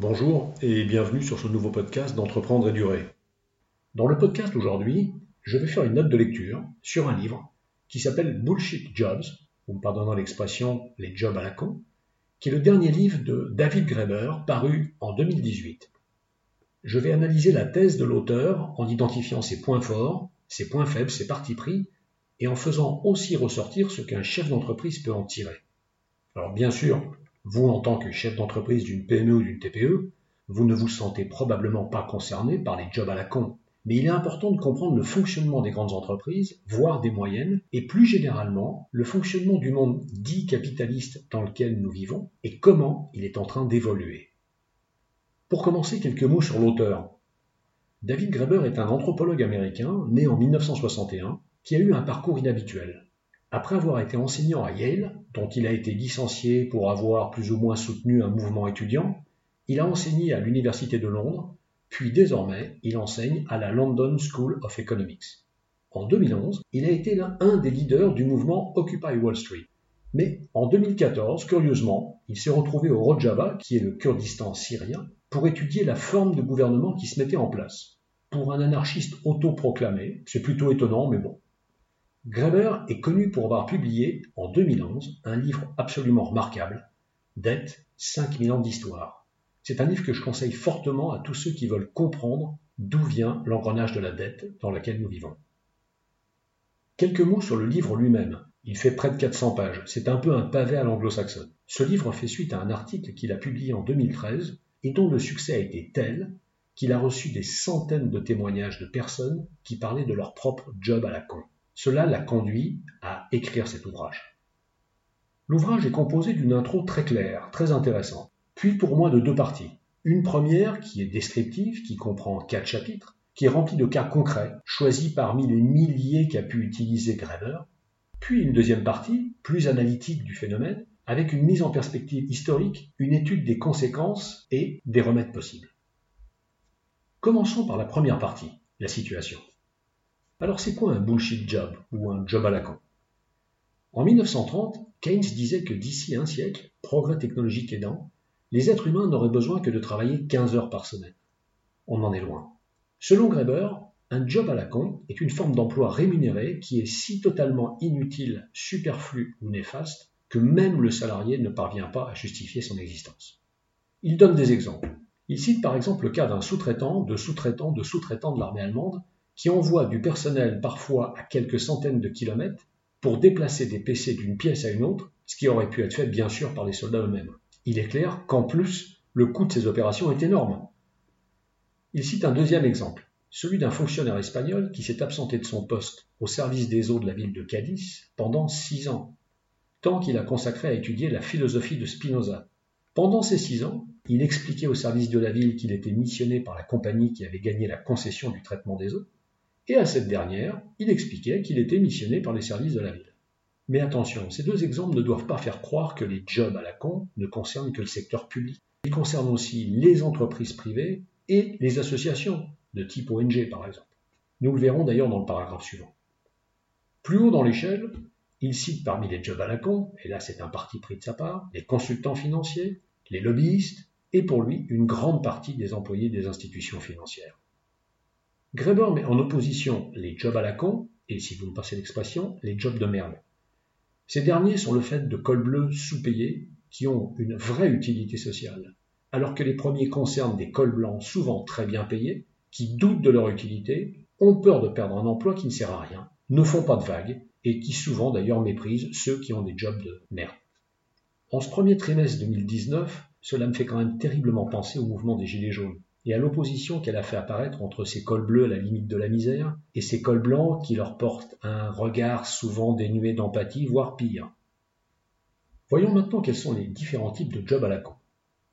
Bonjour et bienvenue sur ce nouveau podcast d'Entreprendre et Durer. Dans le podcast aujourd'hui, je vais faire une note de lecture sur un livre qui s'appelle Bullshit Jobs, ou pardonnant l'expression les jobs à la con, qui est le dernier livre de David Graeber paru en 2018. Je vais analyser la thèse de l'auteur en identifiant ses points forts, ses points faibles, ses partis pris, et en faisant aussi ressortir ce qu'un chef d'entreprise peut en tirer. Alors bien sûr, vous, en tant que chef d'entreprise d'une PME ou d'une TPE, vous ne vous sentez probablement pas concerné par les jobs à la con. Mais il est important de comprendre le fonctionnement des grandes entreprises, voire des moyennes, et plus généralement le fonctionnement du monde dit capitaliste dans lequel nous vivons, et comment il est en train d'évoluer. Pour commencer, quelques mots sur l'auteur. David Graeber est un anthropologue américain, né en 1961, qui a eu un parcours inhabituel. Après avoir été enseignant à Yale, dont il a été licencié pour avoir plus ou moins soutenu un mouvement étudiant, il a enseigné à l'Université de Londres, puis désormais il enseigne à la London School of Economics. En 2011, il a été l'un des leaders du mouvement Occupy Wall Street. Mais en 2014, curieusement, il s'est retrouvé au Rojava, qui est le Kurdistan syrien, pour étudier la forme de gouvernement qui se mettait en place. Pour un anarchiste autoproclamé, c'est plutôt étonnant, mais bon. Graeber est connu pour avoir publié, en 2011, un livre absolument remarquable, Dette, 5000 ans d'histoire. C'est un livre que je conseille fortement à tous ceux qui veulent comprendre d'où vient l'engrenage de la dette dans laquelle nous vivons. Quelques mots sur le livre lui-même. Il fait près de 400 pages. C'est un peu un pavé à l'anglo-saxonne. Ce livre fait suite à un article qu'il a publié en 2013 et dont le succès a été tel qu'il a reçu des centaines de témoignages de personnes qui parlaient de leur propre job à la con. Cela l'a conduit à écrire cet ouvrage. L'ouvrage est composé d'une intro très claire, très intéressante, puis pour moi de deux parties. Une première qui est descriptive, qui comprend quatre chapitres, qui est remplie de cas concrets, choisis parmi les milliers qu'a pu utiliser Graeber, puis une deuxième partie, plus analytique du phénomène, avec une mise en perspective historique, une étude des conséquences et des remèdes possibles. Commençons par la première partie, la situation. Alors c'est quoi un bullshit job ou un job à la con? En 1930, Keynes disait que d'ici un siècle, progrès technologique aidant, les êtres humains n'auraient besoin que de travailler 15 heures par semaine. On en est loin. Selon Graeber, un job à la con est une forme d'emploi rémunéré qui est si totalement inutile, superflu ou néfaste que même le salarié ne parvient pas à justifier son existence. Il donne des exemples. Il cite par exemple le cas d'un sous-traitant, de sous-traitant, de sous-traitant de l'armée allemande qui envoie du personnel parfois à quelques centaines de kilomètres pour déplacer des PC d'une pièce à une autre, ce qui aurait pu être fait bien sûr par les soldats eux-mêmes. Il est clair qu'en plus, le coût de ces opérations est énorme. Il cite un deuxième exemple, celui d'un fonctionnaire espagnol qui s'est absenté de son poste au service des eaux de la ville de Cadiz pendant six ans, tant qu'il a consacré à étudier la philosophie de Spinoza. Pendant ces six ans, il expliquait au service de la ville qu'il était missionné par la compagnie qui avait gagné la concession du traitement des eaux, et à cette dernière, il expliquait qu'il était missionné par les services de la ville. Mais attention, ces deux exemples ne doivent pas faire croire que les jobs à la con ne concernent que le secteur public. Ils concernent aussi les entreprises privées et les associations, de type ONG par exemple. Nous le verrons d'ailleurs dans le paragraphe suivant. Plus haut dans l'échelle, il cite parmi les jobs à la con, et là c'est un parti pris de sa part, les consultants financiers, les lobbyistes, et pour lui une grande partie des employés des institutions financières. Graeber met en opposition les jobs à la con et, si vous me passez l'expression, les jobs de merde. Ces derniers sont le fait de cols bleus sous-payés qui ont une vraie utilité sociale, alors que les premiers concernent des cols blancs souvent très bien payés, qui doutent de leur utilité, ont peur de perdre un emploi qui ne sert à rien, ne font pas de vagues, et qui souvent d'ailleurs méprisent ceux qui ont des jobs de merde. En ce premier trimestre 2019, cela me fait quand même terriblement penser au mouvement des Gilets jaunes et à l'opposition qu'elle a fait apparaître entre ces cols bleus à la limite de la misère et ces cols blancs qui leur portent un regard souvent dénué d'empathie, voire pire. Voyons maintenant quels sont les différents types de jobs à la con.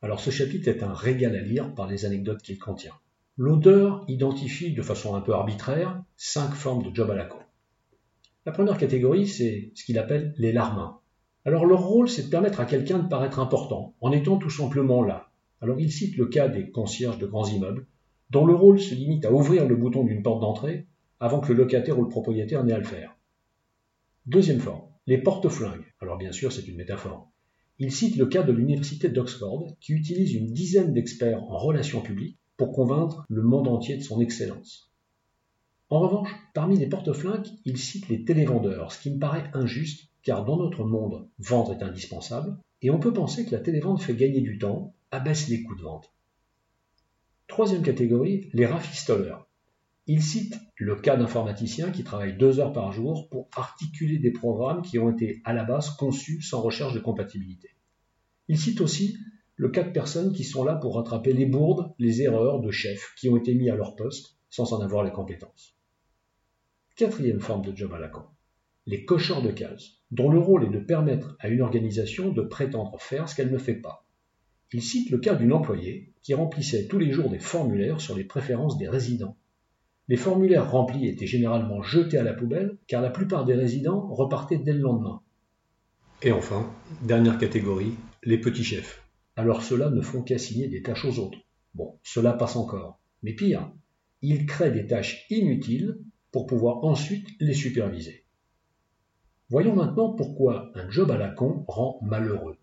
Alors ce chapitre est un régal à lire par les anecdotes qu'il contient. L'auteur identifie de façon un peu arbitraire cinq formes de jobs à la con. La première catégorie, c'est ce qu'il appelle les larmins. Alors leur rôle, c'est de permettre à quelqu'un de paraître important, en étant tout simplement là, alors il cite le cas des concierges de grands immeubles, dont le rôle se limite à ouvrir le bouton d'une porte d'entrée avant que le locataire ou le propriétaire n'ait à le faire. Deuxième forme, les porte-flingues. Alors bien sûr, c'est une métaphore. Il cite le cas de l'université d'Oxford qui utilise une dizaine d'experts en relations publiques pour convaincre le monde entier de son excellence. En revanche, parmi les porte-flingues, il cite les télévendeurs, ce qui me paraît injuste car dans notre monde, vendre est indispensable et on peut penser que la télévente fait gagner du temps, abaisse les coûts de vente. Troisième catégorie, les rafistoleurs. Il cite le cas d'informaticiens qui travaillent deux heures par jour pour articuler des programmes qui ont été à la base conçus sans recherche de compatibilité. Il cite aussi le cas de personnes qui sont là pour rattraper les bourdes, les erreurs de chefs qui ont été mis à leur poste sans en avoir les compétences. Quatrième forme de job à la con, les cocheurs de cases, dont le rôle est de permettre à une organisation de prétendre faire ce qu'elle ne fait pas. Il cite le cas d'une employée qui remplissait tous les jours des formulaires sur les préférences des résidents les formulaires remplis étaient généralement jetés à la poubelle car la plupart des résidents repartaient dès le lendemain. Et enfin, dernière catégorie, les petits chefs. Alors ceux-là ne font qu'assigner des tâches aux autres. Bon, cela passe encore. Mais pire, ils créent des tâches inutiles pour pouvoir ensuite les superviser. Voyons maintenant pourquoi un job à la con rend malheureux.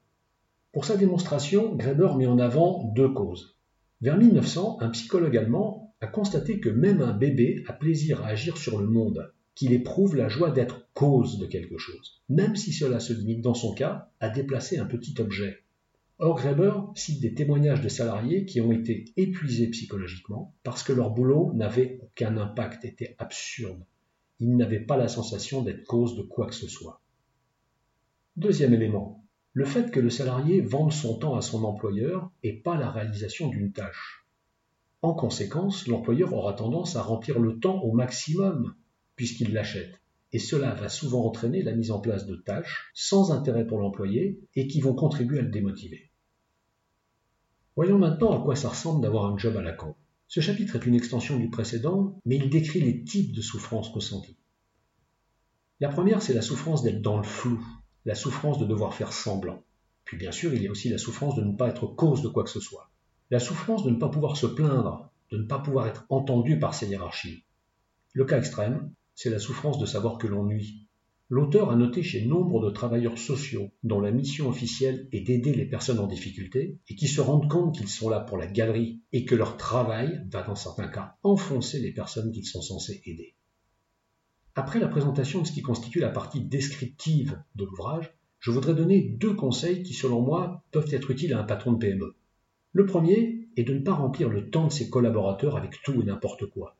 Pour sa démonstration, Greber met en avant deux causes. Vers 1900, un psychologue allemand a constaté que même un bébé a plaisir à agir sur le monde, qu'il éprouve la joie d'être cause de quelque chose, même si cela se limite dans son cas à déplacer un petit objet. Or, Greber cite des témoignages de salariés qui ont été épuisés psychologiquement parce que leur boulot n'avait aucun impact, était absurde. Ils n'avaient pas la sensation d'être cause de quoi que ce soit. Deuxième élément, le fait que le salarié vende son temps à son employeur et pas la réalisation d'une tâche. En conséquence, l'employeur aura tendance à remplir le temps au maximum puisqu'il l'achète. Et cela va souvent entraîner la mise en place de tâches sans intérêt pour l'employé et qui vont contribuer à le démotiver. Voyons maintenant à quoi ça ressemble d'avoir un job à la con. Ce chapitre est une extension du précédent, mais il décrit les types de souffrances ressenties. La première, c'est la souffrance d'être dans le flou, la souffrance de devoir faire semblant. Puis bien sûr, il y a aussi la souffrance de ne pas être cause de quoi que ce soit. La souffrance de ne pas pouvoir se plaindre, de ne pas pouvoir être entendu par ses hiérarchies. Le cas extrême, c'est la souffrance de savoir que l'on nuit. L'auteur a noté chez nombre de travailleurs sociaux dont la mission officielle est d'aider les personnes en difficulté et qui se rendent compte qu'ils sont là pour la galerie et que leur travail va dans certains cas enfoncer les personnes qu'ils sont censés aider. Après la présentation de ce qui constitue la partie descriptive de l'ouvrage, je voudrais donner deux conseils qui selon moi peuvent être utiles à un patron de PME. Le premier est de ne pas remplir le temps de ses collaborateurs avec tout et n'importe quoi.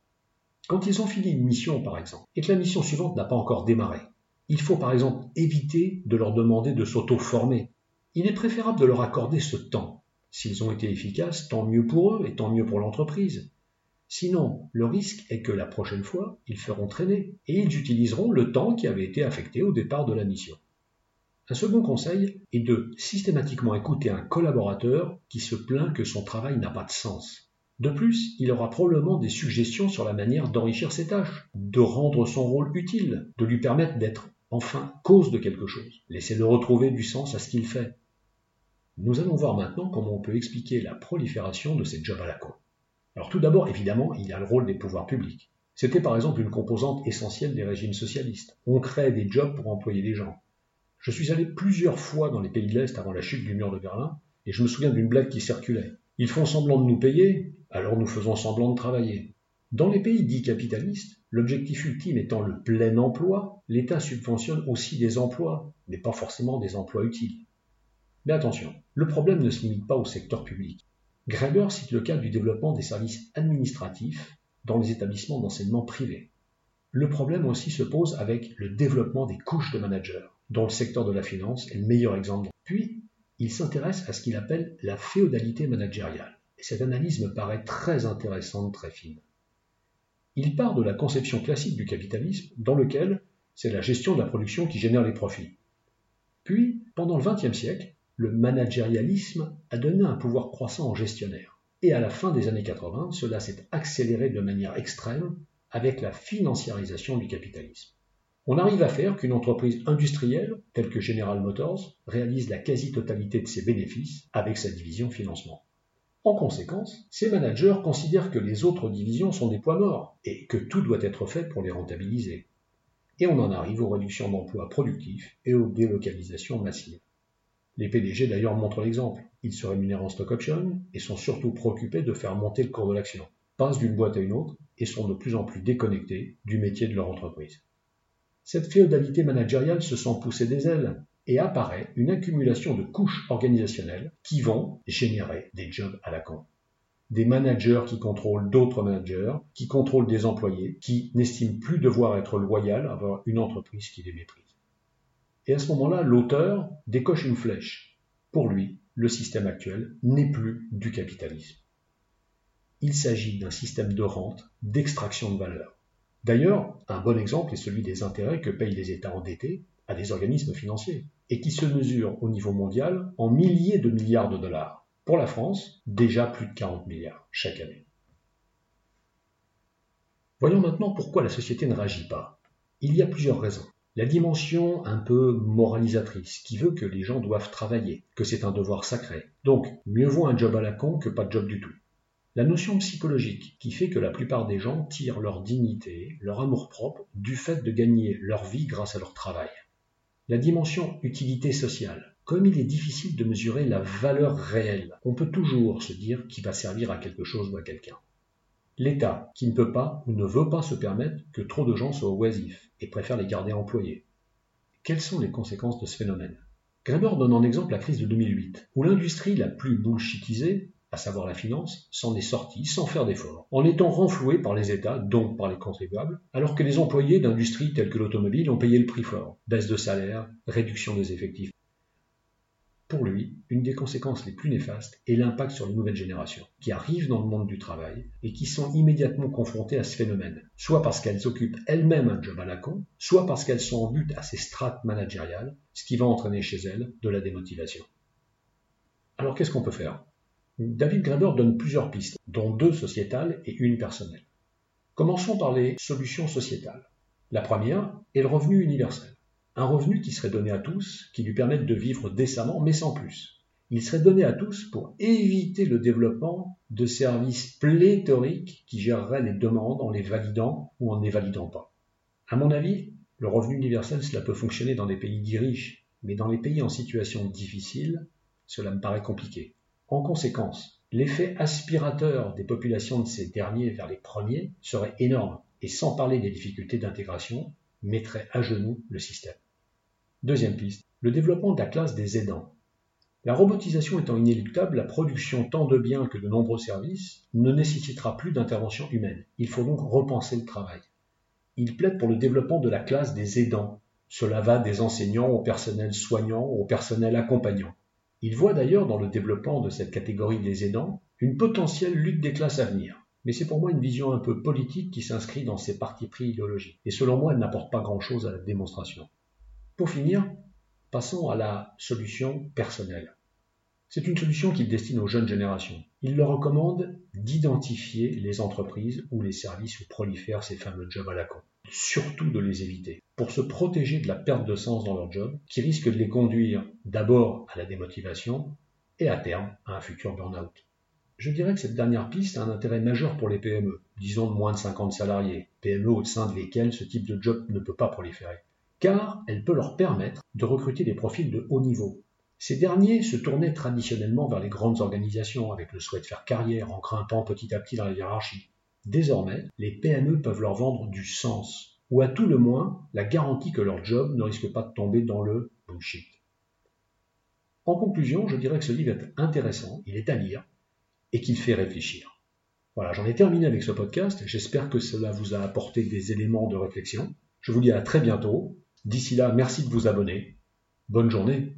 Quand ils ont fini une mission, par exemple, et que la mission suivante n'a pas encore démarré, il faut par exemple éviter de leur demander de s'auto-former. Il est préférable de leur accorder ce temps. S'ils ont été efficaces, tant mieux pour eux et tant mieux pour l'entreprise. Sinon, le risque est que la prochaine fois, ils feront traîner et ils utiliseront le temps qui avait été affecté au départ de la mission. Un second conseil est de systématiquement écouter un collaborateur qui se plaint que son travail n'a pas de sens. De plus, il aura probablement des suggestions sur la manière d'enrichir ses tâches, de rendre son rôle utile, de lui permettre d'être enfin cause de quelque chose. Laissez-le retrouver du sens à ce qu'il fait. Nous allons voir maintenant comment on peut expliquer la prolifération de ces jobs à la con. Alors tout d'abord, évidemment, il y a le rôle des pouvoirs publics. C'était par exemple une composante essentielle des régimes socialistes. On crée des jobs pour employer des gens. Je suis allé plusieurs fois dans les pays de l'Est avant la chute du mur de Berlin, et je me souviens d'une blague qui circulait. Ils font semblant de nous payer, alors nous faisons semblant de travailler. Dans les pays dits capitalistes, l'objectif ultime étant le plein emploi, l'État subventionne aussi des emplois, mais pas forcément des emplois utiles. Mais attention, le problème ne se limite pas au secteur public. Greber cite le cas du développement des services administratifs dans les établissements d'enseignement privés. Le problème aussi se pose avec le développement des couches de managers dont le secteur de la finance est le meilleur exemple. Puis, il s'intéresse à ce qu'il appelle la féodalité managériale. Et cette analyse me paraît très intéressante, très fine. Il part de la conception classique du capitalisme, dans lequel c'est la gestion de la production qui génère les profits. Puis, pendant le XXe siècle, le managérialisme a donné un pouvoir croissant aux gestionnaires. Et à la fin des années 80, cela s'est accéléré de manière extrême avec la financiarisation du capitalisme. On arrive à faire qu'une entreprise industrielle, telle que General Motors, réalise la quasi-totalité de ses bénéfices avec sa division financement. En conséquence, ces managers considèrent que les autres divisions sont des poids morts et que tout doit être fait pour les rentabiliser. Et on en arrive aux réductions d'emplois productifs et aux délocalisations massives. Les PDG d'ailleurs montrent l'exemple. Ils se rémunèrent en stock option et sont surtout préoccupés de faire monter le cours de l'action, passent d'une boîte à une autre et sont de plus en plus déconnectés du métier de leur entreprise. Cette féodalité managériale se sent pousser des ailes et apparaît une accumulation de couches organisationnelles qui vont générer des jobs à la con. Des managers qui contrôlent d'autres managers, qui contrôlent des employés, qui n'estiment plus devoir être loyal à une entreprise qui les méprise. Et à ce moment-là, l'auteur décoche une flèche. Pour lui, le système actuel n'est plus du capitalisme. Il s'agit d'un système de rente, d'extraction de valeur. D'ailleurs, un bon exemple est celui des intérêts que payent les États endettés à des organismes financiers, et qui se mesurent au niveau mondial en milliers de milliards de dollars. Pour la France, déjà plus de 40 milliards chaque année. Voyons maintenant pourquoi la société ne réagit pas. Il y a plusieurs raisons. La dimension un peu moralisatrice, qui veut que les gens doivent travailler, que c'est un devoir sacré. Donc, mieux vaut un job à la con que pas de job du tout. La notion psychologique, qui fait que la plupart des gens tirent leur dignité, leur amour-propre, du fait de gagner leur vie grâce à leur travail. La dimension utilité sociale. Comme il est difficile de mesurer la valeur réelle, on peut toujours se dire qu'il va servir à quelque chose ou à quelqu'un. L'État, qui ne peut pas ou ne veut pas se permettre que trop de gens soient oisifs et préfèrent les garder employés. Quelles sont les conséquences de ce phénomène? Graeber donne en exemple la crise de 2008, où l'industrie la plus bullshitisée, à savoir la finance, s'en est sortie sans faire d'efforts, en étant renflouée par les États, donc par les contribuables, alors que les employés d'industries telles que l'automobile ont payé le prix fort. Baisse de salaire, réduction des effectifs, pour lui, une des conséquences les plus néfastes est l'impact sur les nouvelles générations, qui arrivent dans le monde du travail et qui sont immédiatement confrontées à ce phénomène, soit parce qu'elles occupent elles-mêmes un job à la con, soit parce qu'elles sont en but à ces strates managériales, ce qui va entraîner chez elles de la démotivation. Alors qu'est-ce qu'on peut faire? David Graeber donne plusieurs pistes, dont deux sociétales et une personnelle. Commençons par les solutions sociétales. La première est le revenu universel. Un revenu qui serait donné à tous, qui lui permette de vivre décemment, mais sans plus. Il serait donné à tous pour éviter le développement de services pléthoriques qui géreraient les demandes en les validant ou en ne pas. À mon avis, le revenu universel, cela peut fonctionner dans des pays dits riches, mais dans les pays en situation difficile, cela me paraît compliqué. En conséquence, l'effet aspirateur des populations de ces derniers vers les premiers serait énorme, et sans parler des difficultés d'intégration, mettrait à genoux le système. Deuxième piste, le développement de la classe des aidants. La robotisation étant inéluctable, la production tant de biens que de nombreux services ne nécessitera plus d'intervention humaine. Il faut donc repenser le travail. Il plaide pour le développement de la classe des aidants. Cela va des enseignants au personnel soignant au personnel accompagnant. Il voit d'ailleurs dans le développement de cette catégorie des aidants une potentielle lutte des classes à venir. Mais c'est pour moi une vision un peu politique qui s'inscrit dans ces partis pris idéologiques. Et selon moi, elle n'apporte pas grand-chose à la démonstration. Pour finir, passons à la solution personnelle. C'est une solution qu'il destine aux jeunes générations. Il leur recommande d'identifier les entreprises ou les services où prolifèrent ces fameux jobs à la con. Surtout de les éviter, pour se protéger de la perte de sens dans leur job, qui risque de les conduire d'abord à la démotivation et à terme à un futur burn-out. Je dirais que cette dernière piste a un intérêt majeur pour les PME, disons de moins de 50 salariés, PME au sein de lesquelles ce type de job ne peut pas proliférer car elle peut leur permettre de recruter des profils de haut niveau. Ces derniers se tournaient traditionnellement vers les grandes organisations avec le souhait de faire carrière en grimpant petit à petit dans la hiérarchie. Désormais, les PME peuvent leur vendre du sens, ou à tout le moins la garantie que leur job ne risque pas de tomber dans le bullshit. En conclusion, je dirais que ce livre est intéressant, il est à lire, et qu'il fait réfléchir. Voilà, j'en ai terminé avec ce podcast, j'espère que cela vous a apporté des éléments de réflexion. Je vous dis à très bientôt D'ici là, merci de vous abonner. Bonne journée.